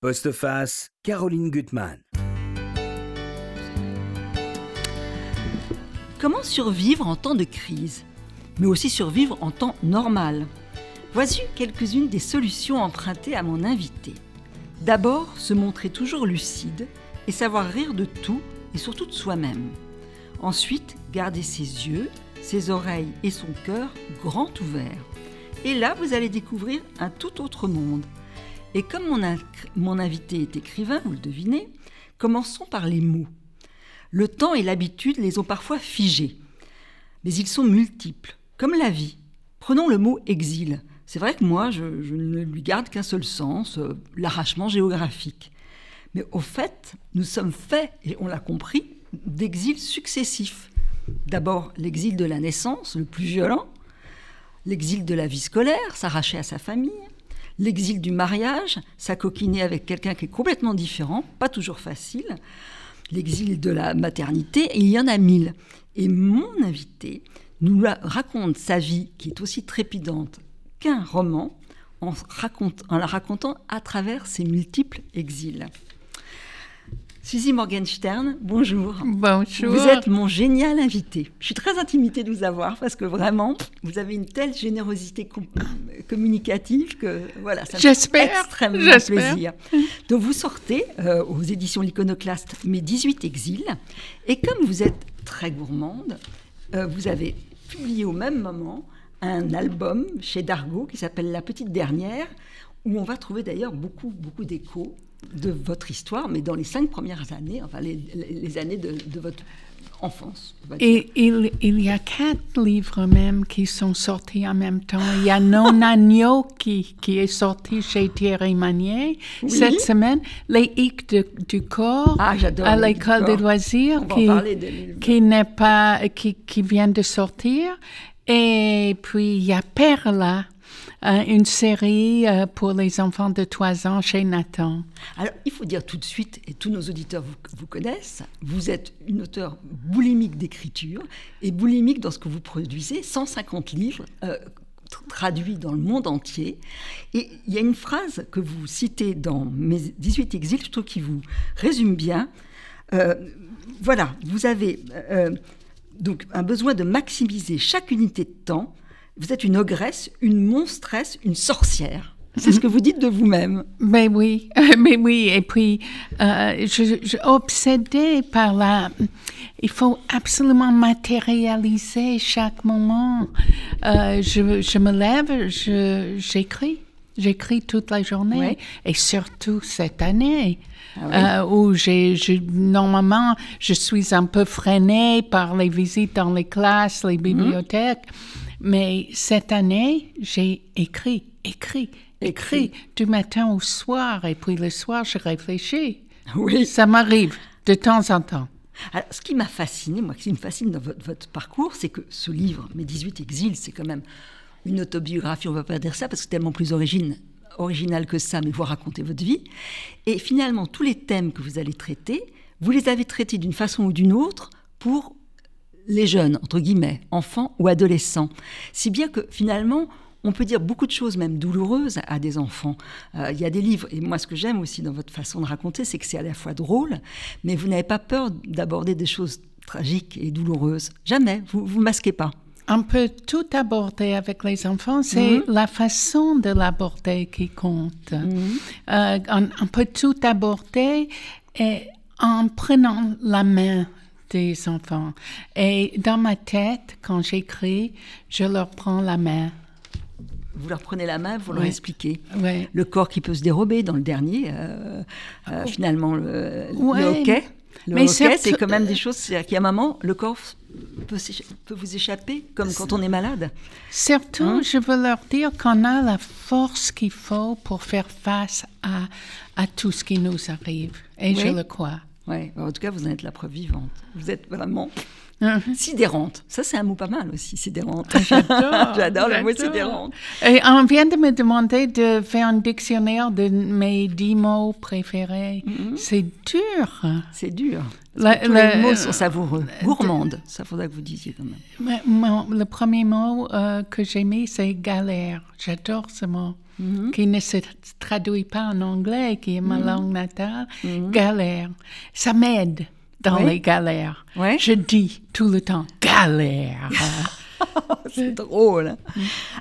Postface, Caroline Gutmann. Comment survivre en temps de crise, mais aussi survivre en temps normal? Voici quelques-unes des solutions empruntées à mon invité. D'abord, se montrer toujours lucide et savoir rire de tout et surtout de soi-même. Ensuite, garder ses yeux, ses oreilles et son cœur grands ouverts. Et là, vous allez découvrir un tout autre monde. Et comme mon, invité est écrivain, vous le devinez, commençons par les mots. Le temps et l'habitude les ont parfois figés, mais ils sont multiples, comme la vie. Prenons le mot exil. C'est vrai que moi, je, ne lui garde qu'un seul sens, euh, l'arrachement géographique. Mais au fait, nous sommes faits, et on l'a compris, d'exils successifs. D'abord l'exil de la naissance, le plus violent, l'exil de la vie scolaire, s'arracher à sa famille, l'exil du mariage, s'acoquiner avec quelqu'un qui est complètement différent, pas toujours facile, l'exil de la maternité, il y en a mille. Et mon invité nous raconte sa vie, qui est aussi trépidante qu'un roman en la racontant à travers ses multiples exils. Suzy Morgenstern, bonjour. Bonjour. Vous êtes mon génial invité. Je suis très intimidée de vous avoir parce que vraiment, vous avez une telle générosité communicative que voilà, ça me fait extrêmement plaisir. Donc vous sortez euh, aux éditions L'Iconoclaste mes 18 exils et comme vous êtes très gourmande, euh, vous avez publié au même moment un album chez Dargaud qui s'appelle La Petite Dernière, où on va trouver d'ailleurs beaucoup, beaucoup d'échos de votre histoire, mais dans les cinq premières années, enfin les, années de, votre enfance. Et il, il, y a quatre livres même qui sont sortis en même temps. Il y a Non Agneau qui, qui est sorti chez Thierry Magnier cette semaine. Les Hic du corps ah, à l'école des loisirs qui, qui n'est pas qui, qui vient de sortir. Et puis, il y a Perla, euh, une série euh, pour les enfants de 3 ans chez Nathan. Alors, il faut dire tout de suite, et tous nos auditeurs vous, connaissent, vous êtes une auteure boulimique d'écriture et boulimique dans ce que vous produisez, 150 livres. Euh, traduits dans le monde entier. Et il y a une phrase que vous citez dans mes 18 exils, je trouve qui vous résume bien. voilà, vous avez donc un besoin de maximiser chaque unité de temps. Vous êtes une ogresse, une monstresse, une sorcière. C'est ce que vous dites de vous-même. Mais oui, mais oui. Et puis, euh, je, suis obsédée par la. Il faut absolument matérialiser chaque moment. Euh, je, je, me lève, j'écris. J'écris toute la journée et surtout cette année ah euh, où j'ai, normalement je suis un peu freinée par les visites dans les classes, les mhm. bibliothèques, mais cette année j'ai écrit, écrit, écrit, du matin au soir et puis le soir je réfléchis. Oui. Ça m'arrive de temps en temps. Alors, ce qui m'a fasciné, moi, ce qui me fascine dans votre, votre parcours, c'est que ce livre, Mes 18 exils, c'est quand même une autobiographie, on ne va pas dire ça parce que c'est tellement plus origine, original que ça, mais vous racontez votre vie. Et finalement, tous les thèmes que vous allez traiter, vous les avez traités d'une façon ou d'une autre pour les jeunes, entre guillemets, enfants ou adolescents. Si bien que finalement, on peut dire beaucoup de choses, même douloureuses, à des enfants. Euh, il y a des livres, et moi ce que j'aime aussi dans votre façon de raconter, c'est que c'est à la fois drôle, mais vous n'avez pas peur d'aborder des choses tragiques et douloureuses. Jamais, vous ne masquez pas. On peut tout aborder avec les enfants, c'est mhm. la façon de l'aborder qui compte. Mhm. Euh, on, peut tout aborder et en prenant la main des enfants. Et dans ma tête, quand j'écris, je leur prends la main. Vous leur prenez la main, vous leur expliquez. Le corps qui peut se dérober dans le dernier, euh, euh, oh. finalement, le, hockey. Le Mais c'est quand même des choses, c'est-à-dire a un moment, le corps peut, peut, vous échapper, comme quand on est malade. Surtout, hein? je veux leur dire qu'on a la force qu'il faut pour faire face à, à tout ce qui nous arrive. Et je le crois. Oui, en tout cas, vous en êtes la preuve vivante. Vous êtes vraiment Mhm. Sidérante. Ça, c'est un mot pas mal aussi, sidérante. J'adore. Le mot sidérante. Et on vient de me demander de faire un dictionnaire de mes dix mots préférés. C'est dur. C'est dur. La- Tous la- les mots sont savoureux. Gourmande, ça faudrait que vous disiez quand même. Mon- le premier mot euh, que j'ai mis, c'est galère. J'adore ce mot. Qui ne se traduit pas en anglais, qui est ma langue natale. Galère. Ça m'aide dans Oui. les galères. Je dis tout le temps galère. C'est drôle.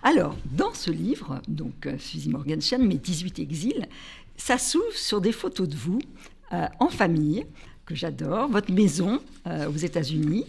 Alors, dans ce livre, donc euh, Suzy Morgenstern, Mes 18 exils, ça s'ouvre sur des photos de vous euh, en famille, que j'adore, votre maison euh, aux États-Unis,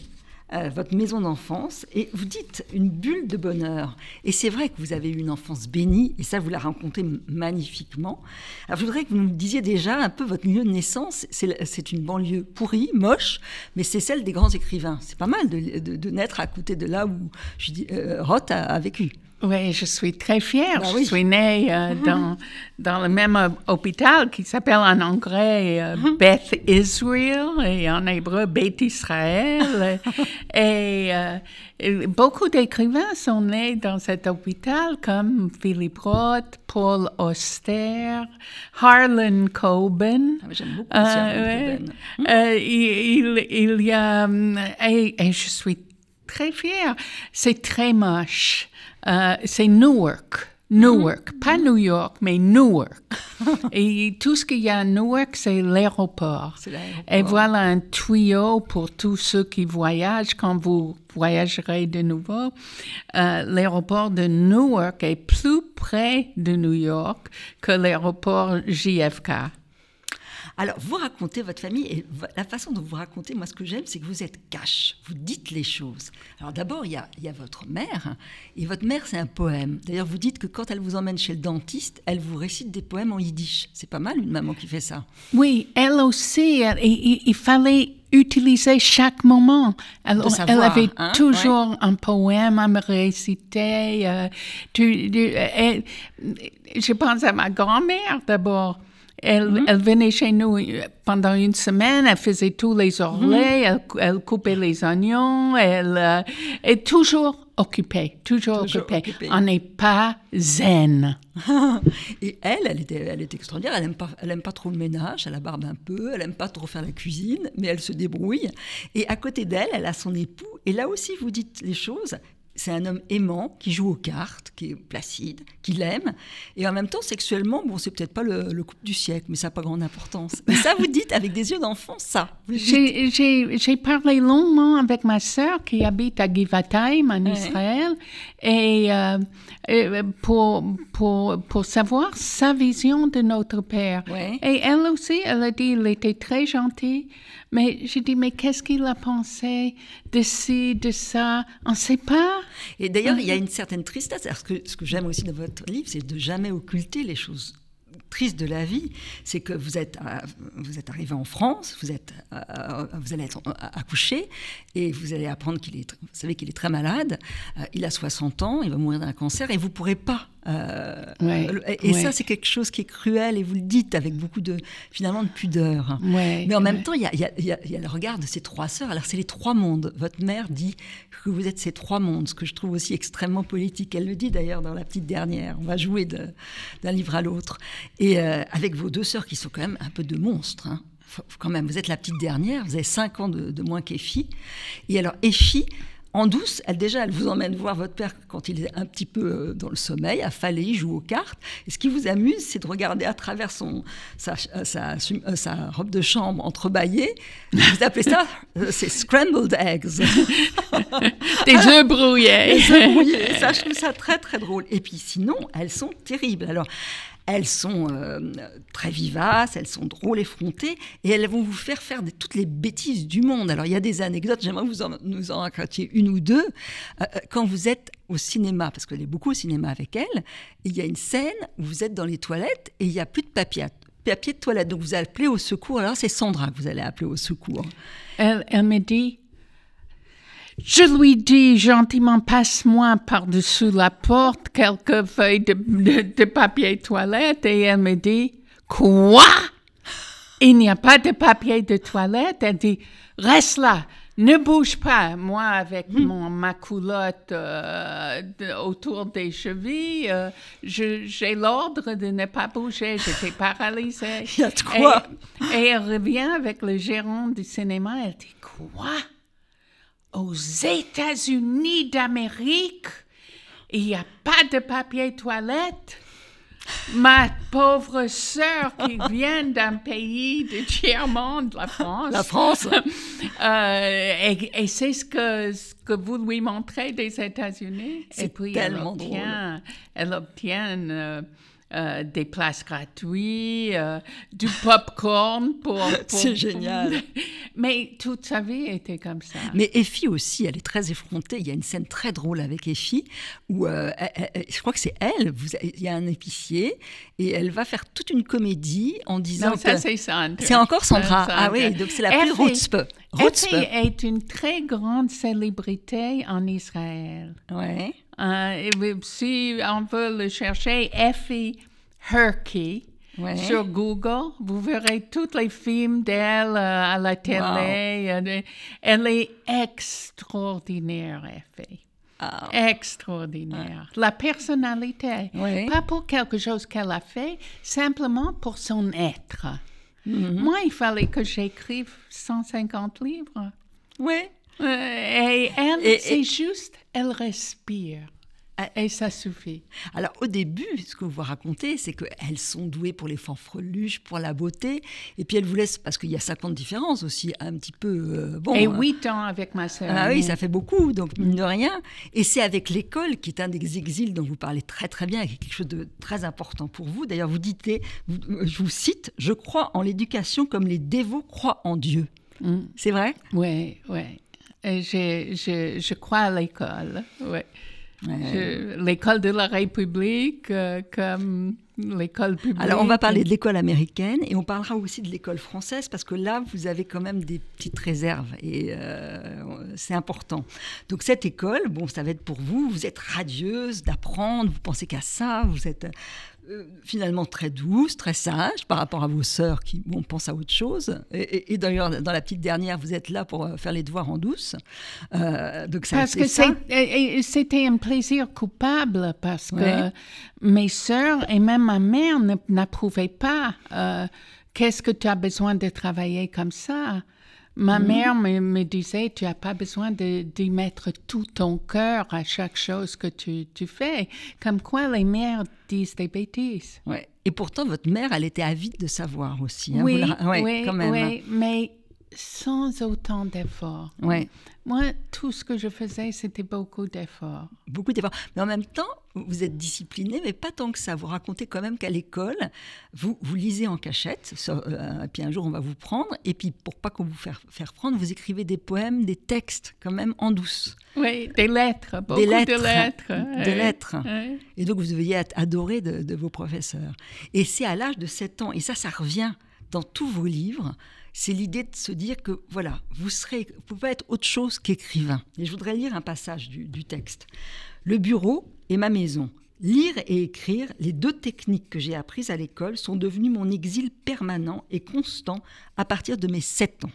euh, votre maison d'enfance, et vous dites une bulle de bonheur. Et c'est vrai que vous avez eu une enfance bénie, et ça, vous la racontez magnifiquement. Alors, je voudrais que vous nous disiez déjà un peu votre lieu de naissance. C'est une banlieue pourrie, moche, mais c'est celle des grands écrivains. C'est pas mal de, naître à côté de là où je euh, Roth a vécu. Oui, je suis très fière. Bah je oui. suis née euh, dans, dans le même euh, hôpital qui s'appelle en anglais euh, Beth Israel et en hébreu Beth Israël. et, euh, et beaucoup d'écrivains sont nés dans cet hôpital comme Philippe Roth, Paul Auster, Harlan Coben. Ah, J'aime beaucoup Euh, ouais. Coben. Euh, il, il, il y a... hum, Et, et je suis très fière. C'est très moche. Euh, c'est Newark. Newark. Pas New York, mais Newark. et tout ce qu'il y a à Newark, c'est l'aéroport. Et voilà un tuyau pour tous ceux qui voyagent quand vous voyagerez de nouveau. Euh, l'aéroport de Newark est plus près de New York que l'aéroport JFK. Alors, vous racontez votre famille et la façon dont vous racontez, moi, ce que j'aime, c'est que vous êtes cash, vous dites les choses. Alors, d'abord, il y a, il y a votre mère, et votre mère, c'est un poème. D'ailleurs, vous dites que quand elle vous emmène chez le dentiste, elle vous récite des poèmes en yiddish. C'est pas mal, une maman qui fait ça. Oui, elle aussi, elle- il, il- fallait utiliser chaque moment. Elle, De savoir, elle avait hein, toujours un poème à me réciter. euh, tu- tu- elle- je pense à ma grand-mère d'abord. Elle, Mm-hmm. elle venait chez nous euh, pendant une semaine, elle faisait tous les orlets, Mm-hmm. elle, elle coupait les oignons, elle euh, est toujours occupée, toujours, Toujours occupée. occupée. On n'est pas zen. Et elle, elle était, elle était extraordinaire. Elle aime pas, elle aime pas trop le ménage. Elle a barbe un peu. Elle aime pas trop faire la cuisine, mais elle se débrouille. Et à côté d'elle, elle a son époux. Et là aussi, vous dites les choses. C'est un homme aimant qui joue aux cartes, qui est placide, qui l'aime. Et en même temps, sexuellement, bon, c'est peut-être pas le, le couple du siècle, mais ça n'a pas grande importance. Et ça, vous dites avec des yeux d'enfant, ça. J'ai- parlé longuement avec ma sœur qui habite à Givatayim en Ouais. Israël et euh, euh, pour, pour, pour savoir sa vision de notre père. Ouais. Et elle aussi, elle a dit il était très gentil, mais j'ai dit mais qu'est-ce qu'il a pensé de ci, de ça? On ne sait pas. Et d'ailleurs, il y a une certaine tristesse. Alors, ce que, ce que j'aime aussi dans votre livre, c'est de jamais occulter les choses tristes de la vie. C'est que vous êtes, euh, vous êtes arrivé en France, vous, êtes, euh, vous allez être euh, accouché et vous allez apprendre qu'il est, vous savez qu'il est très malade. Il a 60 ans, il va mourir d'un cancer et vous pourrez pas. Euh, Ouais, et et ouais. ça, c'est quelque chose qui est cruel et vous le dites avec beaucoup de finalement de pudeur. Ouais, Mais en même temps, il y a, il y a- il y a- il y a le regard de ces trois sœurs. Alors, c'est les trois mondes. Votre mère dit que vous êtes ces trois mondes, ce que je trouve aussi extrêmement politique. Elle le dit d'ailleurs dans la petite dernière. On va jouer d'un livre à l'autre. Et euh, avec vos deux sœurs qui sont quand même un peu de monstres. hein. Quand même, vous êtes la petite dernière, vous avez cinq ans de, de moins qu'Effie. Et alors, Effie, en douce, elle déjà, elle vous emmène voir votre père quand il est un petit peu euh, dans le sommeil, à Fallait, il joue aux cartes. Et ce qui vous amuse, c'est de regarder à travers son, sa, euh, sa, euh, sa robe de chambre entrebâillée. Vous appelez ça, c'est scrambled eggs. Des œufs brouillés. Les œufs brouillés. Ça, je trouve ça très, très drôle. Et puis sinon, elles sont terribles. Alors, elles sont euh, très vivaces, elles sont drôles, effrontées, et elles vont vous faire faire toutes les bêtises du monde. Alors, il y a des anecdotes, j'aimerais vous en, nous en racontiez une ou deux. Euh, euh, quand vous êtes au cinéma, parce qu'elle est beaucoup au cinéma avec elle, il y a une scène où vous êtes dans les toilettes et il n'y a plus de papier, papier de toilette. Donc, vous appelez au secours. Alors, c'est Sandra que vous allez appeler au secours. Elle, elle me dit, je lui dis gentiment, passe-moi par-dessus la porte quelques feuilles de, de- de papier toilette. Et elle me dit, quoi? Il n'y a pas de papier de toilette? Elle dit, reste là, Ne bouge pas. Moi, avec Hmm. mon, ma culotte euh, de- autour des chevilles, euh, je- j'ai l'ordre de ne pas bouger. J'étais paralysée. Il y a de quoi. Et, et elle revient avec le gérant du cinéma. Elle dit Quoi? Aux États-Unis d'Amérique, il n'y a pas de papier toilette Ma pauvre sœur qui vient d'un pays de tiers-monde, la France. La France. Euh, et et c'est ce que, ce que vous lui montrez des États-Unis? C'est Et puis tellement elle obtient, elle obtient euh, euh, des places gratuites, euh, du popcorn pour. pour- C'est génial. Mais toute sa vie était comme ça. Mais Effie aussi, elle est très effrontée. Il y a une scène très drôle avec Effie où euh, elle- elle- je crois que c'est elle. vous- il y a un épicier et elle va faire toute une comédie en disant non, ça que c'est Sandra. c'est encore Sandra. Ça, Ah oui, Sandra. donc c'est la plus. Rutzpe. Effie est une très grande célébrité en Israël. Ouais. Euh, et oui, si on veut le chercher, Effie Herky Ouais. sur Google, vous verrez tous les films d'elle euh, à la télé. Elle est extraordinaire, Effie. Ah. Extraordinaire. La personnalité. Pas pour quelque chose qu'elle a fait, simplement pour son être. Mhm. Moi, il fallait que j'écrive 150 livres. Ouais. Euh, et elle, Et- c'est et- juste, elle respire. Et ça suffit. Alors au début, ce que vous racontez, c'est qu'elles sont douées pour les fanfreluches, pour la beauté, et puis elles vous laissent, parce qu'il y a 50 différences aussi, un petit peu... euh, bon, et hein. huit ans avec ma sœur. Ah oui, ça fait beaucoup, donc mine de rien. Et c'est avec l'école, qui est un des exils dont vous parlez très très bien, et qui est quelque chose de très important pour vous. D'ailleurs, vous dites, euh, je vous cite, je crois en l'éducation comme les dévots croient en Dieu. Mm. C'est vrai? Oui, oui. Et je, je, je crois à l'école. L'école de la République, euh, comme l'école publique. Alors, on va parler de l'école américaine et on parlera aussi de l'école française parce que là, vous avez quand même des petites réserves et euh, c'est important. Donc, cette école, bon, ça va être pour vous. Vous êtes radieuse d'apprendre, vous pensez qu'à ça, vous êtes euh, finalement très douce, très sage par rapport à vos sœurs qui, bon, pensent à autre chose. Et, et- et d'ailleurs, dans la petite dernière, vous êtes là pour euh, faire les devoirs en douce. Euh, donc, ça, Parce que c'était un plaisir coupable parce que mes sœurs et même ma mère n'approuvaient pas. euh, Qu'est-ce que tu as besoin de travailler comme ça? Ma mère me, me disait, tu n'as pas besoin de- d'y mettre tout ton cœur à chaque chose que tu, tu fais. Comme quoi les mères disent des bêtises. Ouais. Et pourtant, votre mère, elle était avide de savoir aussi. hein, oui, vous la- ouais, oui, quand même. hein. oui, mais sans autant d'efforts. Ouais. Moi, tout ce que je faisais, c'était beaucoup d'efforts. beaucoup d'efforts. Mais en même temps, vous êtes discipliné, mais pas tant que ça. Vous racontez quand même qu'à l'école, vous, vous lisez en cachette, ça, euh, et puis un jour on va vous prendre, et puis pour pas qu'on vous faire, faire prendre, vous écrivez des poèmes, des textes quand même en douce. Oui, des lettres, beaucoup des lettres. de lettres. Des oui. lettres. Oui. Et donc vous deviez être adoré de, de vos professeurs. Et c'est à l'âge de 7 ans, et ça, ça revient dans tous vos livres, c'est l'idée de se dire que voilà, vous serez, vous pouvez être autre chose qu'écrivain. Et je voudrais lire un passage du, du texte. Le bureau est ma maison. Lire et écrire, les deux techniques que j'ai apprises à l'école, sont devenues mon exil permanent et constant à partir de mes 7 ans.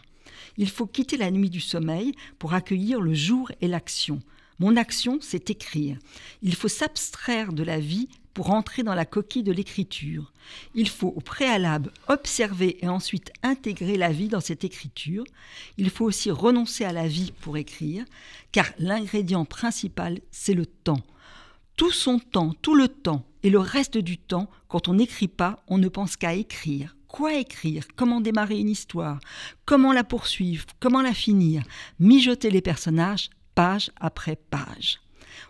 Il faut quitter la nuit du sommeil pour accueillir le jour et l'action. Mon action, c'est écrire. Il faut s'abstraire de la vie pour entrer dans la coquille de l'écriture. Il faut au préalable observer et ensuite intégrer la vie dans cette écriture. Il faut aussi renoncer à la vie pour écrire, car l'ingrédient principal, c'est le temps. Tout son temps, tout le temps et le reste du temps, quand on n'écrit pas, on ne pense qu'à écrire. Quoi écrire? Comment démarrer une histoire? Comment la poursuivre? Comment la finir? Mijoter les personnages, page après page.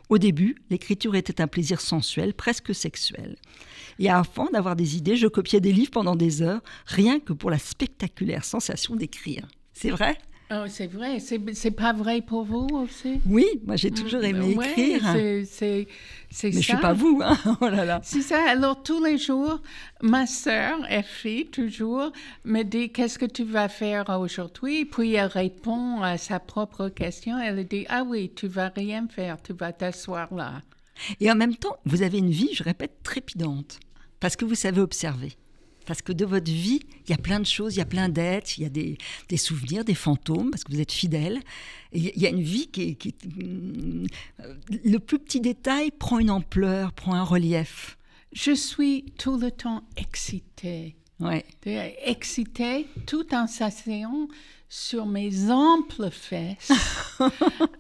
Au début, l'écriture était un plaisir sensuel, presque sexuel. Et avant d'avoir des idées, je copiais des livres pendant des heures, rien que pour la spectaculaire sensation d'écrire. C'est vrai? Oh, c'est vrai. C'est c'est pas vrai pour vous aussi? Oui, moi j'ai toujours aimé Ouais, écrire. c'est- c'est Mais je ça. suis pas vous, hein Oh là là. C'est ça. Alors, tous les jours, ma sœur, Effie, toujours, me dit Qu'est-ce que tu vas faire aujourd'hui Puis elle répond à sa propre question. Elle dit Ah oui, tu vas rien faire, tu vas t'asseoir là. Et en même temps, vous avez une vie, je répète, trépidante. Parce que vous savez observer. Parce que de votre vie, il y a plein de choses, il y a plein d'êtres, il y a des, des, souvenirs, des fantômes, parce que vous êtes fidèle. Il y a une vie qui, qui euh, le plus petit détail prend une ampleur, prend un relief. Je suis tout le temps excitée. Ouais. Excitée tout en s'asseyant sur mes amples fesses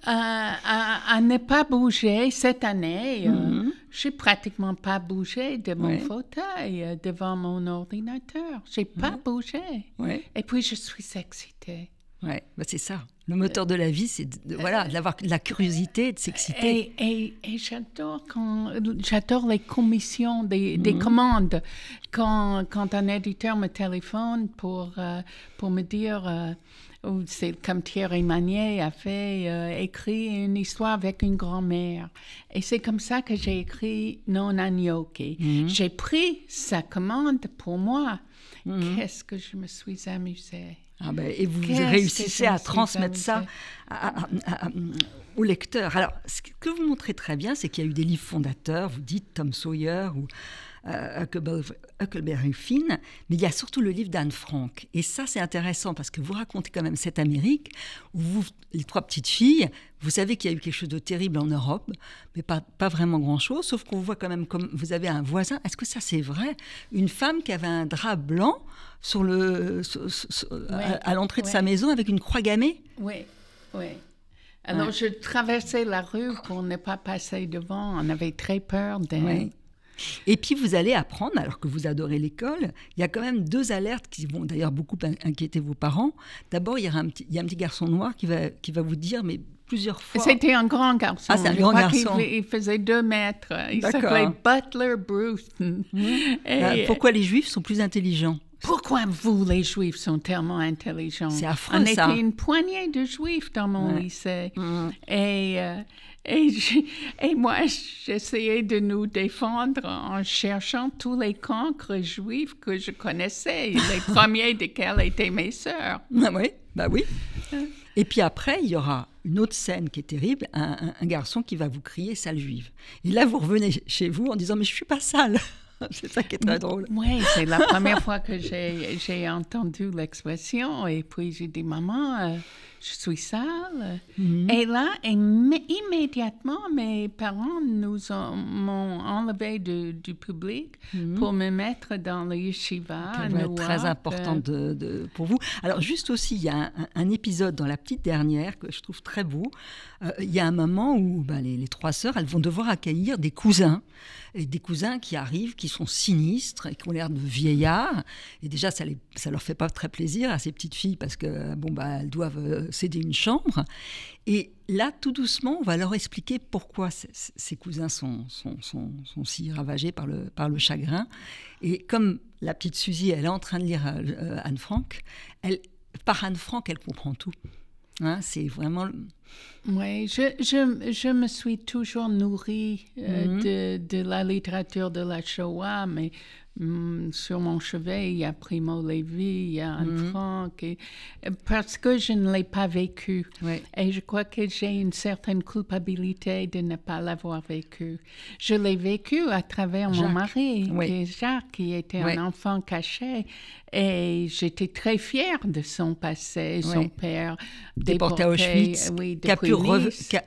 à, ne pas bouger cette année. Mm j'ai pratiquement pas bougé de mon fauteuil euh, devant mon ordinateur. J'ai pas bougé. Et puis je suis excitée. Ouais, bah c'est ça. Le moteur de la vie, c'est voilà, d'avoir la curiosité, de s'exciter. Et, et, j'adore quand j'adore les commissions des, des mhm. commandes. Quand, quand, un éditeur me téléphone pour, euh, pour me dire euh, c'est comme Thierry Magnier a fait, euh, écrit une histoire avec une grand-mère. Et c'est comme ça que j'ai écrit Non Gnocchi. Mhm. J'ai pris sa commande pour moi. Mhm. Qu'est-ce que je me suis amusée. Ah ben, et vous réussissez à transmettre ça au lecteur. Alors, ce que vous montrez très bien, c'est qu'il y a eu des livres fondateurs, vous dites Tom Sawyer ou Huckleberry Finn, mais il y a surtout le livre d'Anne Frank. Et ça, c'est intéressant parce que vous racontez quand même cette Amérique où vous, les trois petites filles, vous savez qu'il y a eu quelque chose de terrible en Europe, mais pas, pas vraiment grand-chose, sauf qu'on voit quand même comme vous avez un voisin. Est-ce que ça, c'est vrai? Une femme qui avait un drap blanc sur le, à, l'entrée de sa maison avec une croix gammée? Oui, oui. Alors, je traversais la rue pour ne pas passer devant. On avait très peur d'elle. Et puis vous allez apprendre, alors que vous adorez l'école, il y a quand même deux alertes qui vont d'ailleurs beaucoup inquiéter vos parents. D'abord, il, y a un petit, il y a un petit garçon noir qui va, qui va vous dire, mais plusieurs fois. C'était un grand garçon. Ah, c'est un grand garçon. Il, faisait deux mètres. Il s'appelait Butler Bruce. Mmh. Bah, pourquoi les Juifs sont plus intelligents? Pourquoi vous, les Juifs, sont tellement intelligents? C'est affreux, On ça. était une poignée de Juifs dans mon lycée. Mmh. Et, euh, et, et, moi, j'essayais de nous défendre en cherchant tous les cancres juifs que je connaissais, les premiers desquels étaient mes sœurs. Ah oui, bah oui. Et puis après, il y aura une autre scène qui est terrible, un, un garçon qui va vous crier sale juive. Et là, vous revenez chez vous en disant, mais je suis pas sale. c'est ça qui est très drôle. Oui, c'est la première fois que j'ai entendu l'expression. Et puis j'ai dit, maman, euh, je suis sale. Et là, immédiatement, mes parents nous m'ont enlevé du public mhm. pour me mettre dans le yeshiva. Très important de, pour vous. Alors, juste aussi, il y a un, épisode dans la petite dernière que je trouve très beau. Euh, il y a un moment où ben, les, les, trois sœurs, elles vont devoir accueillir des cousins. Et des cousins qui arrivent, qui sont sinistres et qui ont l'air de vieillards. Et déjà, ça ne ça leur fait pas très plaisir à ces petites filles parce que bon, bah, elles doivent euh, céder une chambre. Et là, tout doucement, on va leur expliquer pourquoi ces cousins sont, sont, sont, si ravagés par le, par le chagrin. Et comme la petite Suzy, elle est en train de lire euh, Anne Frank, par Anne Frank, elle comprend tout. Hein, c'est vraiment. Oui, je, je, je, me suis toujours nourrie euh, mhm. de, de, la littérature de la Shoah, mais Mm, sur mon chevet, il y a Primo Levi, il y a Anne mm Frank, parce que je ne l'ai pas vécu. Et je crois que j'ai une certaine culpabilité de ne pas l'avoir vécu. Je l'ai vécu à travers mon mari, Jacques, qui était un enfant caché. Et j'étais très fière de son passé, son père déporté, à Auschwitz, qui, a pu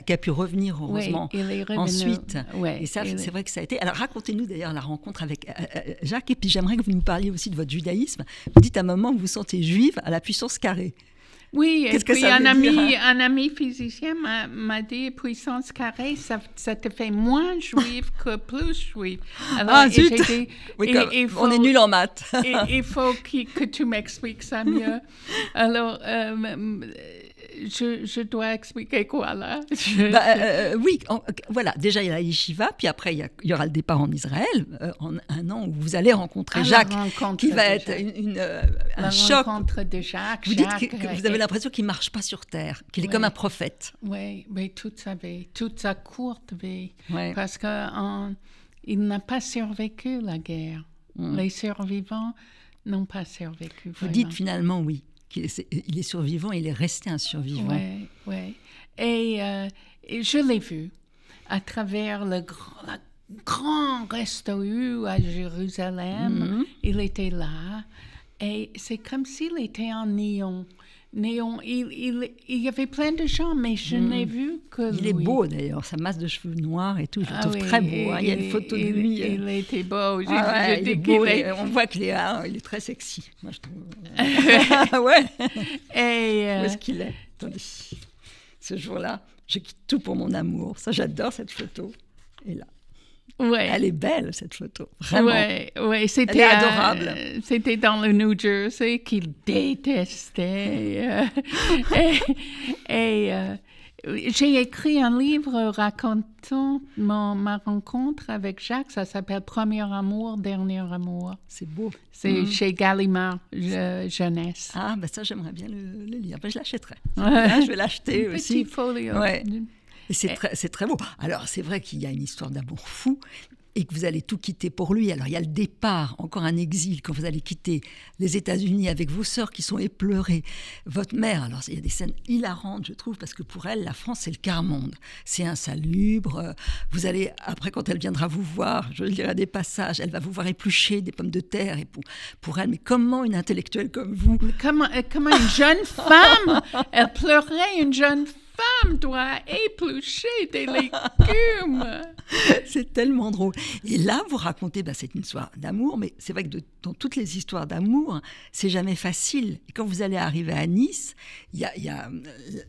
qui, a pu revenir heureusement ensuite. et ça, c'est vrai que ça a été. Alors racontez-nous d'ailleurs la rencontre avec euh, euh, Jacques et puis j'aimerais que vous nous parliez aussi de votre judaïsme. Vous dites à un moment que vous sentez juive à la puissance carrée. Oui, et puis un, ami, un ami physicien m'a dit puissance carrée, ça, ça, te fait moins juive que plus juive. Alors, ah zut oui, On est nul en maths. il faut que, tu m'expliques ça mieux. Alors, euh, je, je, dois expliquer quoi là? Bah, euh, euh, Oui, voilà, déjà il y a la yeshiva, puis après il y, aura le départ en Israël, euh, en un an où vous allez rencontrer ah, Jacques, qui va être une, un la choc. rencontre de Jacques. Vous dites que, vous avez l'impression qu'il ne marche pas sur Terre, qu'il est comme un prophète. Oui, mais toute sa vie, toute sa courte vie, parce qu'il n'a pas survécu la guerre. Mm. Les survivants n'ont pas survécu. Vous dites finalement oui qu'il est, il est survivant, il est resté un survivant. Oui, oui. Et, euh, et, je l'ai vu à travers le grand, grand resto à Jérusalem. Il était là. Et c'est comme s'il était en néon. Il, il, il y avait plein de gens, mais je n'ai vu que Il est beau d'ailleurs, sa masse de cheveux noirs et tout, je le Ah trouve oui, très beau. hein. Il y a une photo de lui. euh, Il était beau. Ah ouais, il beau, est- on voit qu'il est, ah, il est très sexy. Moi, je trouve. Ouais. Et, Où euh, est-ce qu'il est? Attendez. Ce jour-là, je quitte tout pour mon amour. Ça, j'adore cette photo. Et là, ouais. elle est belle cette photo. Vraiment. Ouais, ouais, c'était est à- adorable. c'était dans le New Jersey qu'il détestait. euh, et et, euh, j'ai écrit un livre racontant mon- ma rencontre avec Jacques. Ça s'appelle Premier amour, dernier amour. C'est beau. C'est chez Gallimard je- Jeunesse. Ah, ben ça, j'aimerais bien le, le lire. Ben, je l'achèterai. Je vais l'acheter Petit aussi. folio. Ouais. Et c'est très, beau. Alors, c'est vrai qu'il y a une histoire d'amour fou et que vous allez tout quitter pour lui. Alors, il y a le départ, encore un exil, quand vous allez quitter les États-Unis avec vos sœurs qui sont épleurées. Votre mère, alors, il y a des scènes hilarantes, je trouve, parce que pour elle, la France, c'est le quart-monde. C'est insalubre. Vous allez, après, quand elle viendra vous voir, je lirai des passages, elle va vous voir éplucher des pommes de terre. Et pour, pour elle, mais comment une intellectuelle comme vous Comment, euh, comment une jeune femme, elle pleurait, une jeune femme doit éplucher des légumes. C'est tellement drôle. Et là, vous racontez, bah, c'est une histoire d'amour, mais c'est vrai que de- dans toutes les histoires d'amour, c'est jamais facile. Et quand vous allez arriver à Nice, il y a, il y a, euh,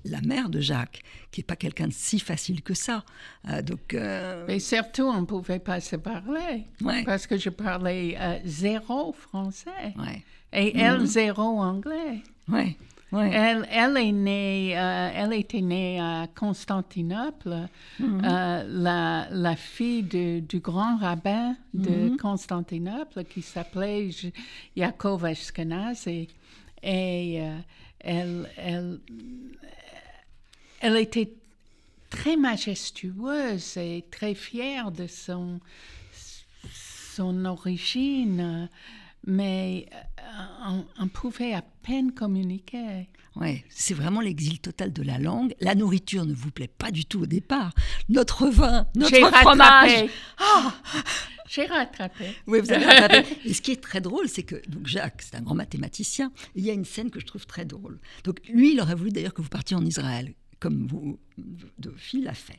la mère de Jacques, qui n'est pas quelqu'un de si facile que ça. Euh, donc, euh, Mais surtout, on ne pouvait pas se parler. Ouais. Parce que je parlais euh, zéro français. ouais, Et elle, zéro anglais. ouais, Elle, elle, est née, euh, elle était née à Constantinople, euh, la, la fille de- du grand rabbin de Constantinople qui s'appelait Yaakov Ashkenazi. Et euh, elle, elle, elle était très majestueuse et très fière de son, son origine, mais euh, on, on pouvait à peine communiquer. Ouais, c'est vraiment l'exil total de la langue. La nourriture ne vous plaît pas du tout au départ. Notre vin, notre J'ai fromage. rattrapé. J'ai rattrapé. Oui, vous avez rattrapé. Et ce qui est très drôle, c'est que donc Jacques, c'est un grand mathématicien. Il y a une scène que je trouve très drôle. Donc lui, il aurait voulu d'ailleurs que vous partiez en Israël, comme vous, Phil l'a fait.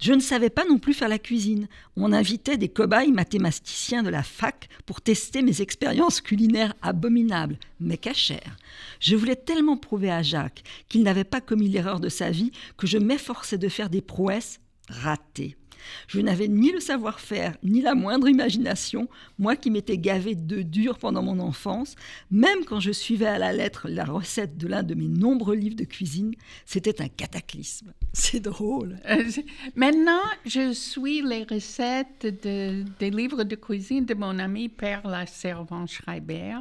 Je ne savais pas non plus faire la cuisine. On invitait des cobayes mathématiciens de la fac pour tester mes expériences culinaires abominables, mais cachères. Je voulais tellement prouver à Jacques qu'il n'avait pas commis l'erreur de sa vie que je m'efforçais de faire des prouesses ratées. Je n'avais ni le savoir-faire, ni la moindre imagination, moi qui m'étais gavé de dur pendant mon enfance, même quand je suivais à la lettre la recette de l'un de mes nombreux livres de cuisine, c'était un cataclysme. C'est drôle. Euh, Maintenant, je suis les recettes de- des livres de cuisine de mon ami Père La Servant Schreiber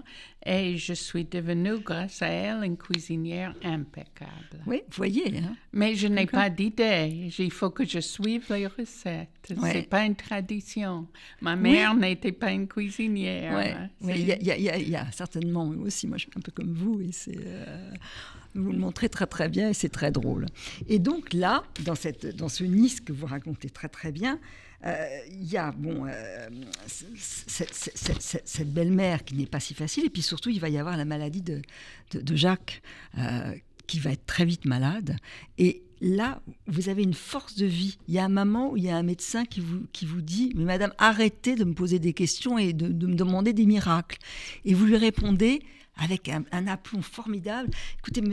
et je suis devenue, grâce à elle, une cuisinière impeccable. Oui, voyez. hein. Mais je n'ai pas d'idée. Il faut que je suive les recettes. Ouais. C'est pas une tradition. Ma mère n'était pas une cuisinière. Ouais, il y, a- y y certainement aussi, moi je suis un peu comme vous et c'est euh, vous le montrez très très bien et c'est très drôle. Et donc là, dans cette dans ce Nice que vous racontez très très bien, euh, il y a bon euh, cette belle-mère qui n'est pas si facile et puis surtout il va y avoir la maladie de de, de Jacques qui va être très vite malade et Là, vous avez une force de vie. Il y a un moment où il y a un médecin qui vous, qui vous dit Mais madame, arrêtez de me poser des questions et de, me demander des miracles. Et vous lui répondez avec un, aplomb formidable Écoutez,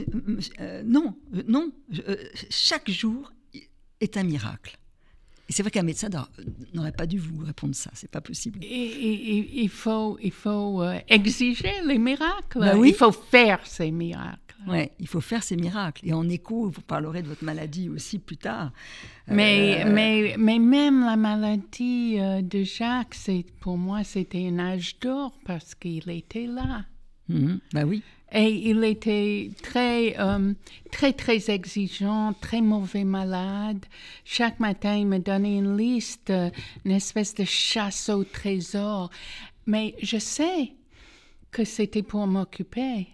euh, non, euh, non, euh, chaque jour est un miracle. Et c'est vrai qu'un médecin n'aurait- pas dû vous répondre ça, c'est pas possible. Et- il faut, il faut euh, exiger les miracles. Ben oui. Il faut faire ces miracles. Ouais, il faut faire ces miracles. Et en écho, vous parlerez de votre maladie aussi plus tard. Mais, Euh, mais, mais même la maladie euh, de Jacques, pour moi, c'était un âge d'or parce qu'il était là. Bah oui. Et il était très, euh, très, très exigeant, très mauvais malade. Chaque matin, il me donnait une liste, une espèce de chasse au trésor. Mais je sais que c'était pour m'occuper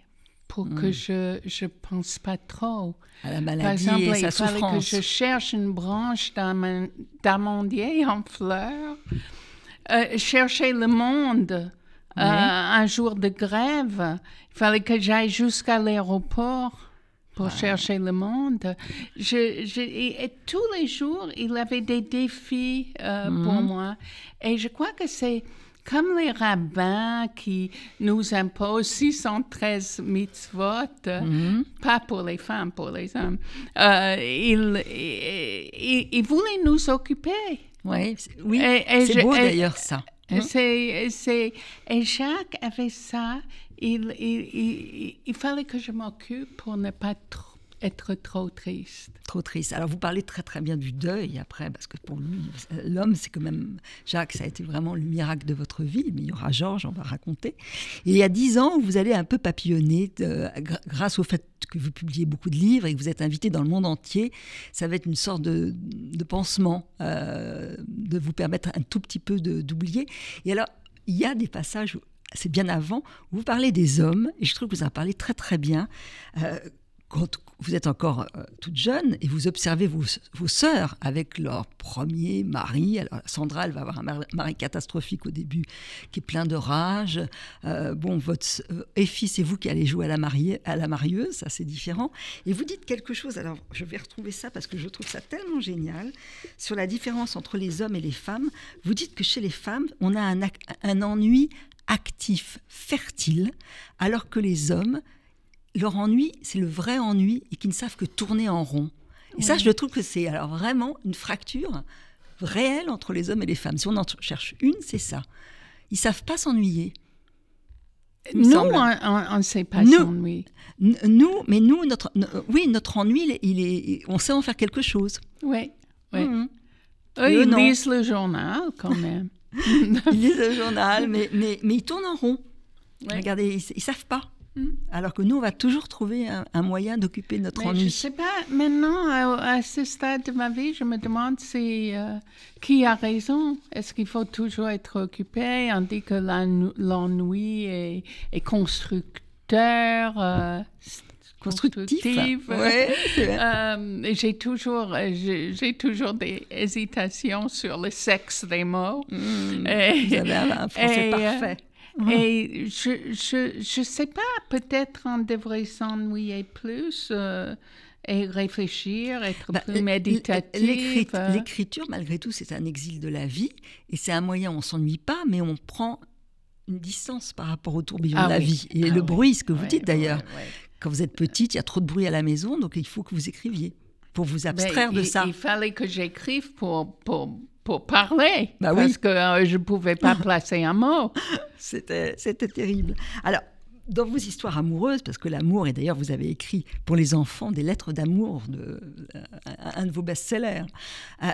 pour que je je pense pas trop. À la Par maladie exemple, et il fallait que je cherche une branche d'aman- d'amandier en fleurs, euh, chercher le monde. Euh, un jour de grève, il fallait que j'aille jusqu'à l'aéroport pour chercher le monde. Je, je- et, et tous les jours, il avait des défis euh, pour moi. Et je crois que c'est comme les rabbins qui nous imposent 613 mitzvot, euh, pas pour les femmes, pour les hommes. Euh, ils, ils, ils voulaient nous occuper. Ouais, oui, Et- et c'est je- beau et- d'ailleurs ça. C'est, et Jacques avait ça. Il, il, il, il fallait que je m'occupe pour ne pas trop- être trop triste. Trop triste. Alors vous parlez très très bien du deuil après, parce que pour lui, l'homme, c'est quand même Jacques, ça a été vraiment le miracle de votre vie. Mais il y aura Georges, on va raconter. Et il y a dix ans, vous allez un peu papillonner gr- grâce au fait que vous publiez beaucoup de livres et que vous êtes invité dans le monde entier. Ça va être une sorte de, pansement, euh, de vous permettre un tout petit peu d'oublier. Et alors, il y a des passages. C'est bien avant, où vous parlez des hommes, et je trouve que vous en parlez très très bien. Euh, quand vous êtes encore euh, toute jeune et vous observez vos, sœurs avec leur premier mari. Alors Sandra, elle va avoir un mari, catastrophique au début, qui est plein de rage. Euh, bon, votre s- euh, Effie, c'est vous qui allez jouer à la, mariée, à la marieuse, ça c'est différent. Et vous dites quelque chose, alors je vais retrouver ça parce que je trouve ça tellement génial, sur la différence entre les hommes et les femmes. Vous dites que chez les femmes, on a un ennui actif, fertile, alors que les hommes, leur ennui, c'est le vrai ennui et qu'ils ne savent que tourner en rond. Et ça, je trouve que c'est alors vraiment une fracture réelle entre les hommes et les femmes. Si on en cherche une, c'est ça. Ils savent pas s'ennuyer. Nous, on ne sait pas s'ennuyer. Nous, mais nous, notre, no- oui, notre ennui, il est, il est- on sait en faire quelque chose. Oui, oui. Mhm. Eux, ils non. lisent le journal quand même. Ils lisent le journal, mais, mais, mais ils tournent en rond. Ouais. Regardez, ils, ne savent pas. Mm. Alors que nous, on va toujours trouver un, un moyen d'occuper notre Mais je ennui. sais pas, maintenant, à, à ce stade de ma vie, je me demande si, euh, qui a raison. Est-ce qu'il faut toujours être occupé? On dit que l'ennu- l'ennui est, est constructeur, euh, Constructif. Ouais. Euh, j'ai toujours, euh, j'ai toujours des hésitations sur le sexe des mots. Mm. Et- Vous avez un, français et, euh, parfait. Et je, je, je sais pas, peut-être on devrait s'ennuyer plus euh, et réfléchir, être Bah, plus méditatif. euh. L'écriture, malgré tout, c'est un exil de la vie. Et c'est un moyen, on s'ennuie pas, mais on prend une distance par rapport au tourbillon Ah de la oui. vie. Et Ah le oui. bruit, ce que vous dites d'ailleurs. Quand vous êtes petite, il y a trop de bruit à la maison, donc il faut que vous écriviez pour vous Ben, abstraire de il, ça. Il fallait que j'écrive pour, pour, pour parler, Bah oui. parce que euh, je pouvais pas placer un mot. C'était, c'était terrible. Alors, dans vos histoires amoureuses, parce que l'amour, et d'ailleurs vous avez écrit pour les enfants des lettres d'amour, de, euh, un de vos best-sellers, euh,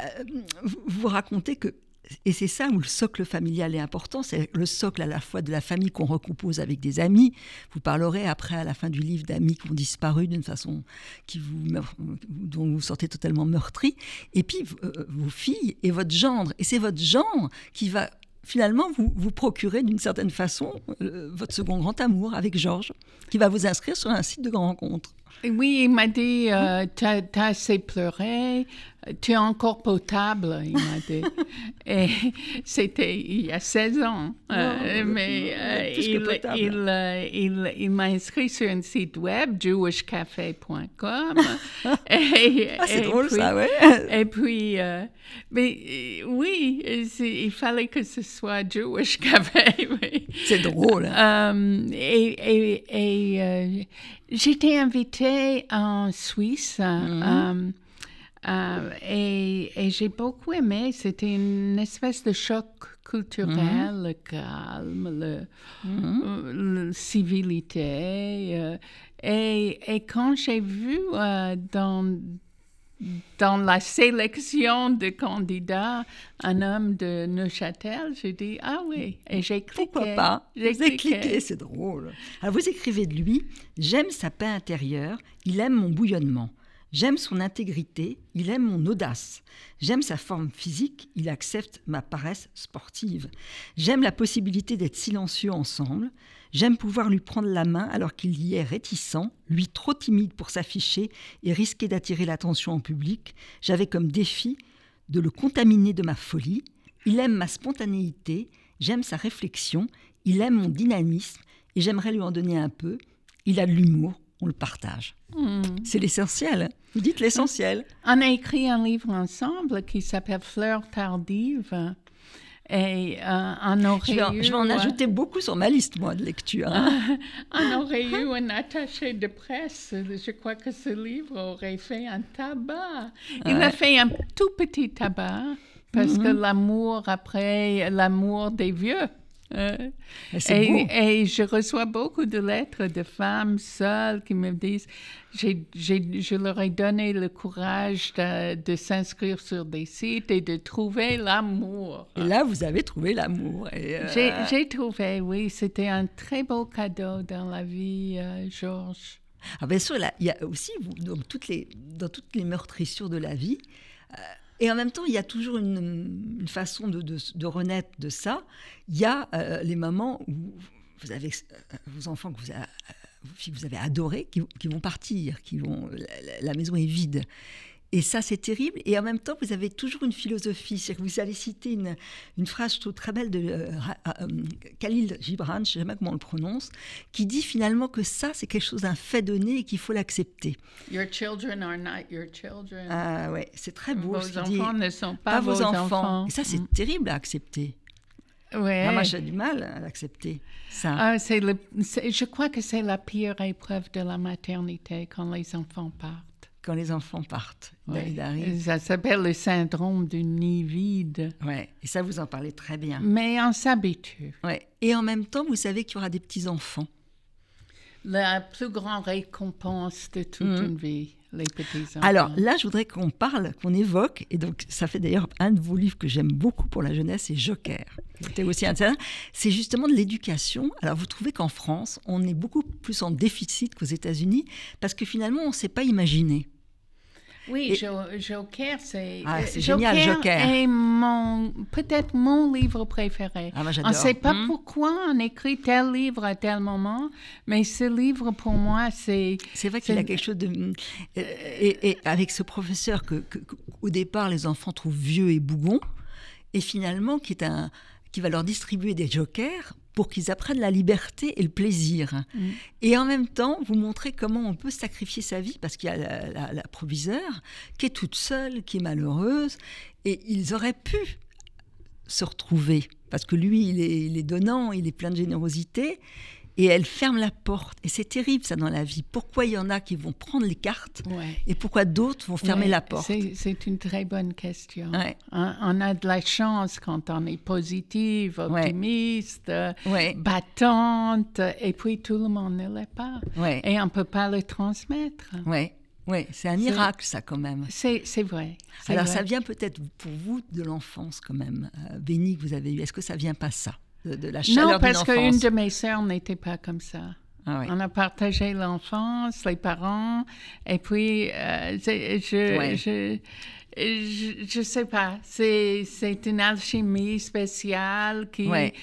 vous, vous racontez que, et c'est ça où le socle familial est important, c'est le socle à la fois de la famille qu'on recompose avec des amis. Vous parlerez après, à la fin du livre, d'amis qui ont disparu d'une façon qui vous, dont vous sortez totalement meurtri. Et puis euh, vos filles et votre gendre. Et c'est votre gendre qui va finalement vous, vous procurer d'une certaine façon euh, votre second grand amour avec Georges, qui va vous inscrire sur un site de rencontre. Oui, il m'a dit, euh, t'as t'as assez pleuré, tu es encore potable, il m'a dit. Et c'était il y a 16 ans. Euh, Non, mais euh, plus que il, il, euh, il, il m'a inscrit sur un site web, jewishcafé.com. Ah, c'est drôle puis- ça, ouais. Et puis, euh, mais euh, oui, il fallait que ce soit Jewish Café. oui. C'est drôle. hein. Euh, et et, et, euh, j'étais invitée en Suisse euh, euh, et, et j'ai beaucoup aimé. C'était une espèce de choc culturel, le calme, le, euh, la civilité. euh, et, et quand j'ai vu euh, dans dans la sélection de candidats, un homme de Neuchâtel, j'ai dit ah oui, et j'ai cliqué. Pourquoi pas? J'ai cliqué, c'est drôle. Alors vous écrivez de lui J'aime sa paix intérieure, il aime mon bouillonnement. J'aime son intégrité, il aime mon audace. J'aime sa forme physique, il accepte ma paresse sportive. J'aime la possibilité d'être silencieux ensemble. J'aime pouvoir lui prendre la main alors qu'il y est réticent, lui trop timide pour s'afficher et risquer d'attirer l'attention en public. J'avais comme défi de le contaminer de ma folie. Il aime ma spontanéité, j'aime sa réflexion, il aime mon dynamisme et j'aimerais lui en donner un peu. Il a de l'humour, on le partage. Hmm. C'est l'essentiel. Vous dites l'essentiel. On a écrit un livre ensemble qui s'appelle Fleurs tardives. Et euh, on aurait Je vais, eu, je vais en euh, ajouter beaucoup sur ma liste, moi, de lecture. on aurait eu un attaché de presse. Je crois que ce livre aurait fait un tabac. Il a fait un tout petit tabac parce que l'amour après l'amour des vieux. Euh, Et et je reçois beaucoup de lettres de femmes seules qui me disent j'ai, je leur ai donné le courage de, de s'inscrire sur des sites et de trouver l'amour. Et là, vous avez trouvé l'amour. Euh, J'ai, trouvé, oui, c'était un très beau cadeau dans la vie, euh, Georges. Ah, bien sûr, il y a aussi vous, toutes les, dans toutes les meurtrissures de la vie. Et en même temps, il y a toujours une, façon de, renaître de ça. Il y a euh, les moments où vous avez euh, vos enfants que vous, a- euh, vous avez adorés qui, vont partir, qui vont, la maison est vide. Et ça, c'est terrible. Et en même temps, vous avez toujours une philosophie. C'est-à-dire que vous allez citer une, une phrase, je trouve, très belle de euh, Ra- euh, Khalil Gibran, je ne sais jamais comment on le prononce, qui dit finalement que ça, c'est quelque chose d'un fait donné et qu'il faut l'accepter. Your children are not your children. Ah ouais, c'est très beau. vos qu'il dit. enfants ne sont pas, Pas vos enfants. enfants. Et ça, c'est Mm. terrible à accepter. Ouais. Ah, moi, j'ai du mal à l'accepter. Ça. Ah, c'est- je crois que c'est la pire épreuve de la maternité quand les enfants partent. Quand les enfants partent, Ouais. il arrive. Ça s'appelle le syndrome du nid vide. Ouais. Et ça, vous en parlez très bien. Mais on s'habitue. Ouais. Et en même temps, vous savez qu'il y aura des petits-enfants. La plus grande récompense de toute Mhm. une vie, les petits-enfants. Alors là, je voudrais qu'on parle, qu'on évoque, et donc ça fait d'ailleurs un de vos livres que j'aime beaucoup pour la jeunesse, c'est Joker. C'était aussi intéressant. C'est justement de l'éducation. Alors vous trouvez qu'en France, on est beaucoup plus en déficit qu'aux États-Unis, parce que finalement, on ne s'est pas imaginé. Oui, Et- Jo- Joker, c'est... Ah, euh, génial, Joker. est mon, peut-être mon livre préféré. Ah, moi, On ne sait pas Hmm. pourquoi on écrit tel livre à tel moment, mais ce livre, pour moi, c'est... C'est vrai qu'il a quelque chose de... euh, Et, et avec ce professeur que, que- que- au départ, les enfants trouvent vieux et bougon, et finalement, qui, est un, qui va leur distribuer des jokers pour qu'ils apprennent la liberté et le plaisir. Mm. Et en même temps, vous montrez comment on peut sacrifier sa vie, parce qu'il y a la, la- la proviseure qui est toute seule, qui est malheureuse, et ils auraient pu se retrouver, parce que lui, il est, il est donnant, il est plein de générosité, et elle ferme la porte. Et c'est terrible ça dans la vie. Pourquoi il y en a qui vont prendre les cartes Ouais. et pourquoi d'autres vont fermer Ouais, la porte? C'est, une très bonne question. Ouais. On, on a de la chance quand on est positive, optimiste, battante, et puis tout le monde ne l'est pas. Et on ne peut pas le transmettre. Ouais, ouais, c'est un miracle ça quand même. C'est, vrai. Alors vrai. ça vient peut-être pour vous de l'enfance quand même, euh, bénie que vous avez eue. Est-ce que ça vient pas ça, de, de la chaleur Non, parce qu'une de mes sœurs n'était pas comme ça. Ah. On a partagé l'enfance, les parents, et puis euh, c'est- je, Ouais. je, je, je sais pas, c'est, c'est une alchimie spéciale qui, Ouais,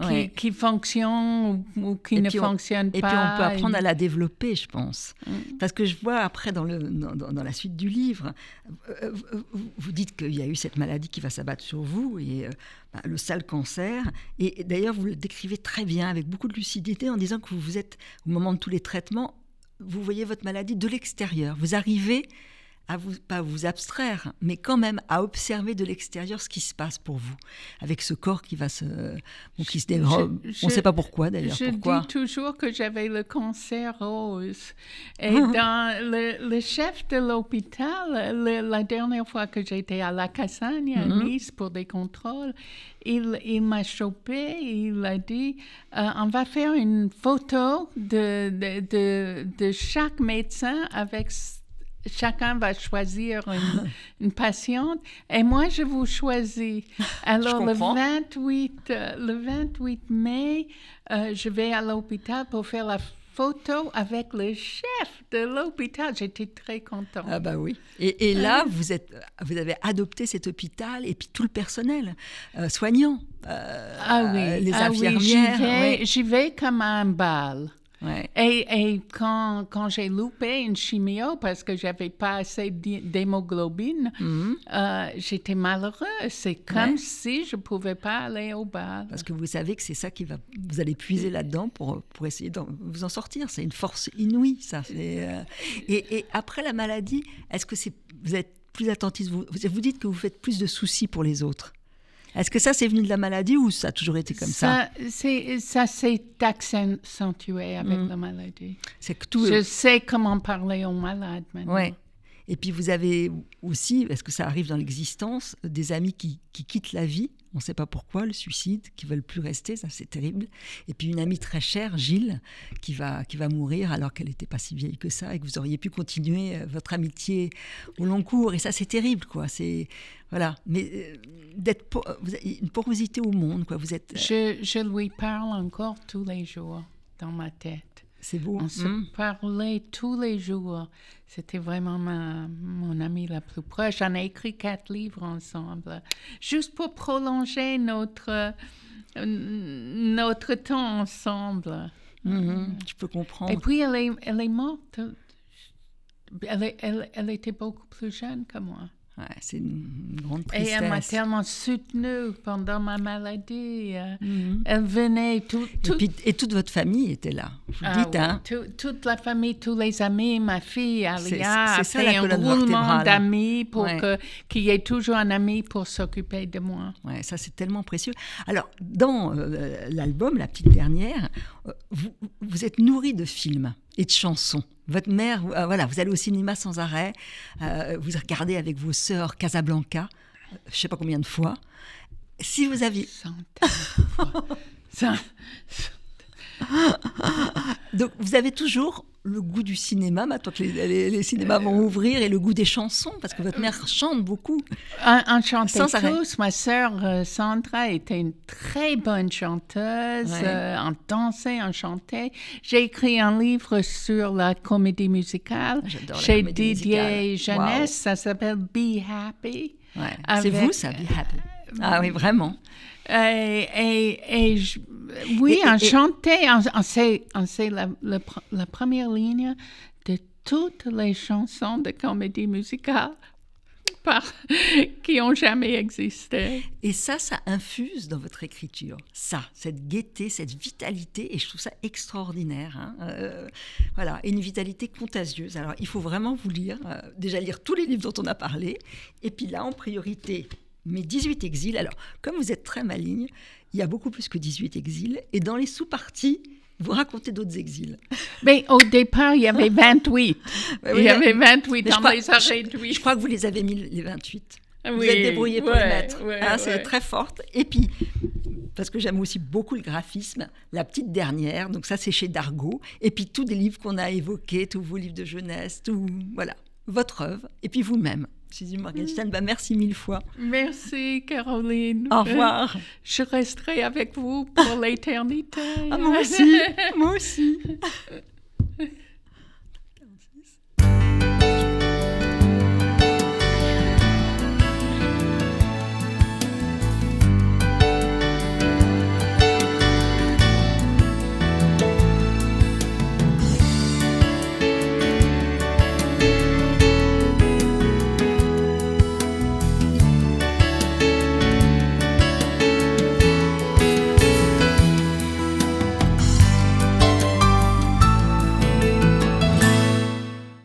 qui, ouais. qui fonctionne ou, ou qui Et ne on- fonctionne Et pas. puis on peut apprendre et- à la développer, je pense. Mm. Parce que je vois après dans, le, dans, la suite du livre, euh, vous- vous, vous dites qu'il y a eu cette maladie qui va s'abattre sur vous, et euh, bah, le sale cancer. Et, et d'ailleurs, vous le décrivez très bien, avec beaucoup de lucidité, en disant que vous, vous êtes, au moment de tous les traitements, vous voyez votre maladie de l'extérieur. Vous arrivez à vous, pas vous abstraire, mais quand même à observer de l'extérieur ce qui se passe pour vous, avec ce corps qui va se, bon, qui se dérobe. je- On ne sait pas pourquoi d'ailleurs. Je Pourquoi dis toujours que j'avais le cancer rose. Et dans le, le chef de l'hôpital, la dernière fois que j'étais à la Cassagne, à Mhm. Nice, pour des contrôles, il, il m'a chopé, il a dit, euh, on va faire une photo de, de, de, de chaque médecin avec... Chacun va choisir une, une patiente et moi je vous choisis. Alors le comprends. 28, euh, le 28 mai, euh, je vais à l'hôpital pour faire la photo avec le chef de l'hôpital. J'étais très contente. Ah bah oui. Et, et là, vous, êtes, vous avez adopté cet hôpital et puis tout le personnel euh, soignant, euh, ah oui, les ah oui, infirmières. j'y vais, ouais. vais comme à un bal. Ouais. Et, et quand, quand j'ai loupé une chimio parce que j'avais pas assez d'hé- d'hémoglobine, Mhm. euh, j'étais malheureuse. C'est comme Ouais. si je pouvais pas aller au bal. Parce que vous savez que c'est ça qui va. Vous allez puiser là-dedans pour, pour essayer de vous en sortir. C'est une force inouïe, ça. Euh, Et, et après la maladie, est-ce que c'est, vous êtes plus attentif vous, vous dites que vous faites plus de soucis pour les autres? Est-ce que ça, c'est venu de la maladie ou ça a toujours été comme ça, ça, s'est accentué avec Mm. la maladie. C'est que tout. Je sais comment parler aux malades maintenant. Ouais. Et puis vous avez aussi, est-ce que ça arrive dans l'existence, des amis qui, qui quittent la vie, on ne sait pas pourquoi, le suicide, qui veulent plus rester, ça c'est terrible. Et puis une amie très chère, Gilles, qui va, qui va mourir alors qu'elle n'était pas si vieille que ça et que vous auriez pu continuer euh, votre amitié au long cours. Et ça c'est terrible, quoi. C'est voilà. Mais euh, d'être avez une porosité au monde, quoi. Vous êtes, euh, Je, je lui parle encore tous les jours dans ma tête. C'est beau. On se Mm. parlait tous les jours. C'était vraiment ma, mon ami la plus proche. On a écrit quatre livres ensemble, juste pour prolonger notre, notre temps ensemble. Je peux comprendre. Et puis, elle est, elle est morte. Elle, est- elle, elle était beaucoup plus jeune que moi. Ouais, c'est une grande Et elle m'a tristesse. tellement soutenue pendant ma maladie. euh, Mhm. Elle venait, tout, Et, tout, puis- et toute votre famille était là. Vous Ah dites, oui, hein tout- toute la famille, tous les amis, ma fille Alia c'est un roulement d'amis pour Ouais. que qu'il y ait toujours un ami pour s'occuper de moi. Ouais, ça c'est tellement précieux. Alors, dans euh, l'album, la petite dernière, euh, vous, vous êtes nourri de films et de chansons. Votre mère, euh, voilà, vous allez au cinéma sans arrêt, euh, vous regardez avec vos sœurs Casablanca, euh, je sais pas combien de fois. Si vous aviez, donc vous avez toujours le goût du cinéma, maintenant que les, les- les cinémas vont ouvrir, et le goût des chansons, parce que votre mère chante beaucoup. Chantait Sans arrêt. tous. Ma sœur euh, Sandra était une très bonne chanteuse. Ouais. Euh, dansait, on chantait. J'ai écrit un livre sur la comédie musicale J'adore la chez comédie Didier musicale. Jeunesse. Ça s'appelle Be Happy. Ouais. C'est vous, ça, Be Happy? Ah oui, vraiment. Et, et, et je- oui, Et- on chantait, on, on sait, on sait la, la pr- la première ligne de toutes les chansons de comédie musicale par, qui ont jamais existé. Et ça, ça infuse dans votre écriture. Ça, cette gaieté, cette vitalité, et je trouve ça extraordinaire. hein. Euh, voilà, une vitalité contagieuse. Alors, il faut vraiment vous lire, euh, déjà lire tous les livres dont on a parlé, et puis là, en priorité, mes 18 exils. Alors, comme vous êtes très maligne, il y a beaucoup plus que 18 exils, et dans les sous-parties, vous racontez d'autres exils. Mais au départ, il y avait 28. Ouais, il oui, y avait mais- 28 mais je dans crois- les je-. Je crois que vous les avez mis, les 28. Vous Oui, êtes débrouillé pour ouais, les mettre. ouais, Hein, C'est très forte. Et puis, parce que j'aime aussi beaucoup le graphisme, la petite dernière, donc ça c'est chez Dargaud. Et puis tous des livres qu'on a évoqués, tous vos livres de jeunesse, tout, voilà, votre œuvre. Et puis vous-même, Suzy Morgenstern, bah, merci mille fois. Merci, Caroline. Au revoir. Je resterai avec vous pour l'éternité. Ah, moi aussi, moi aussi.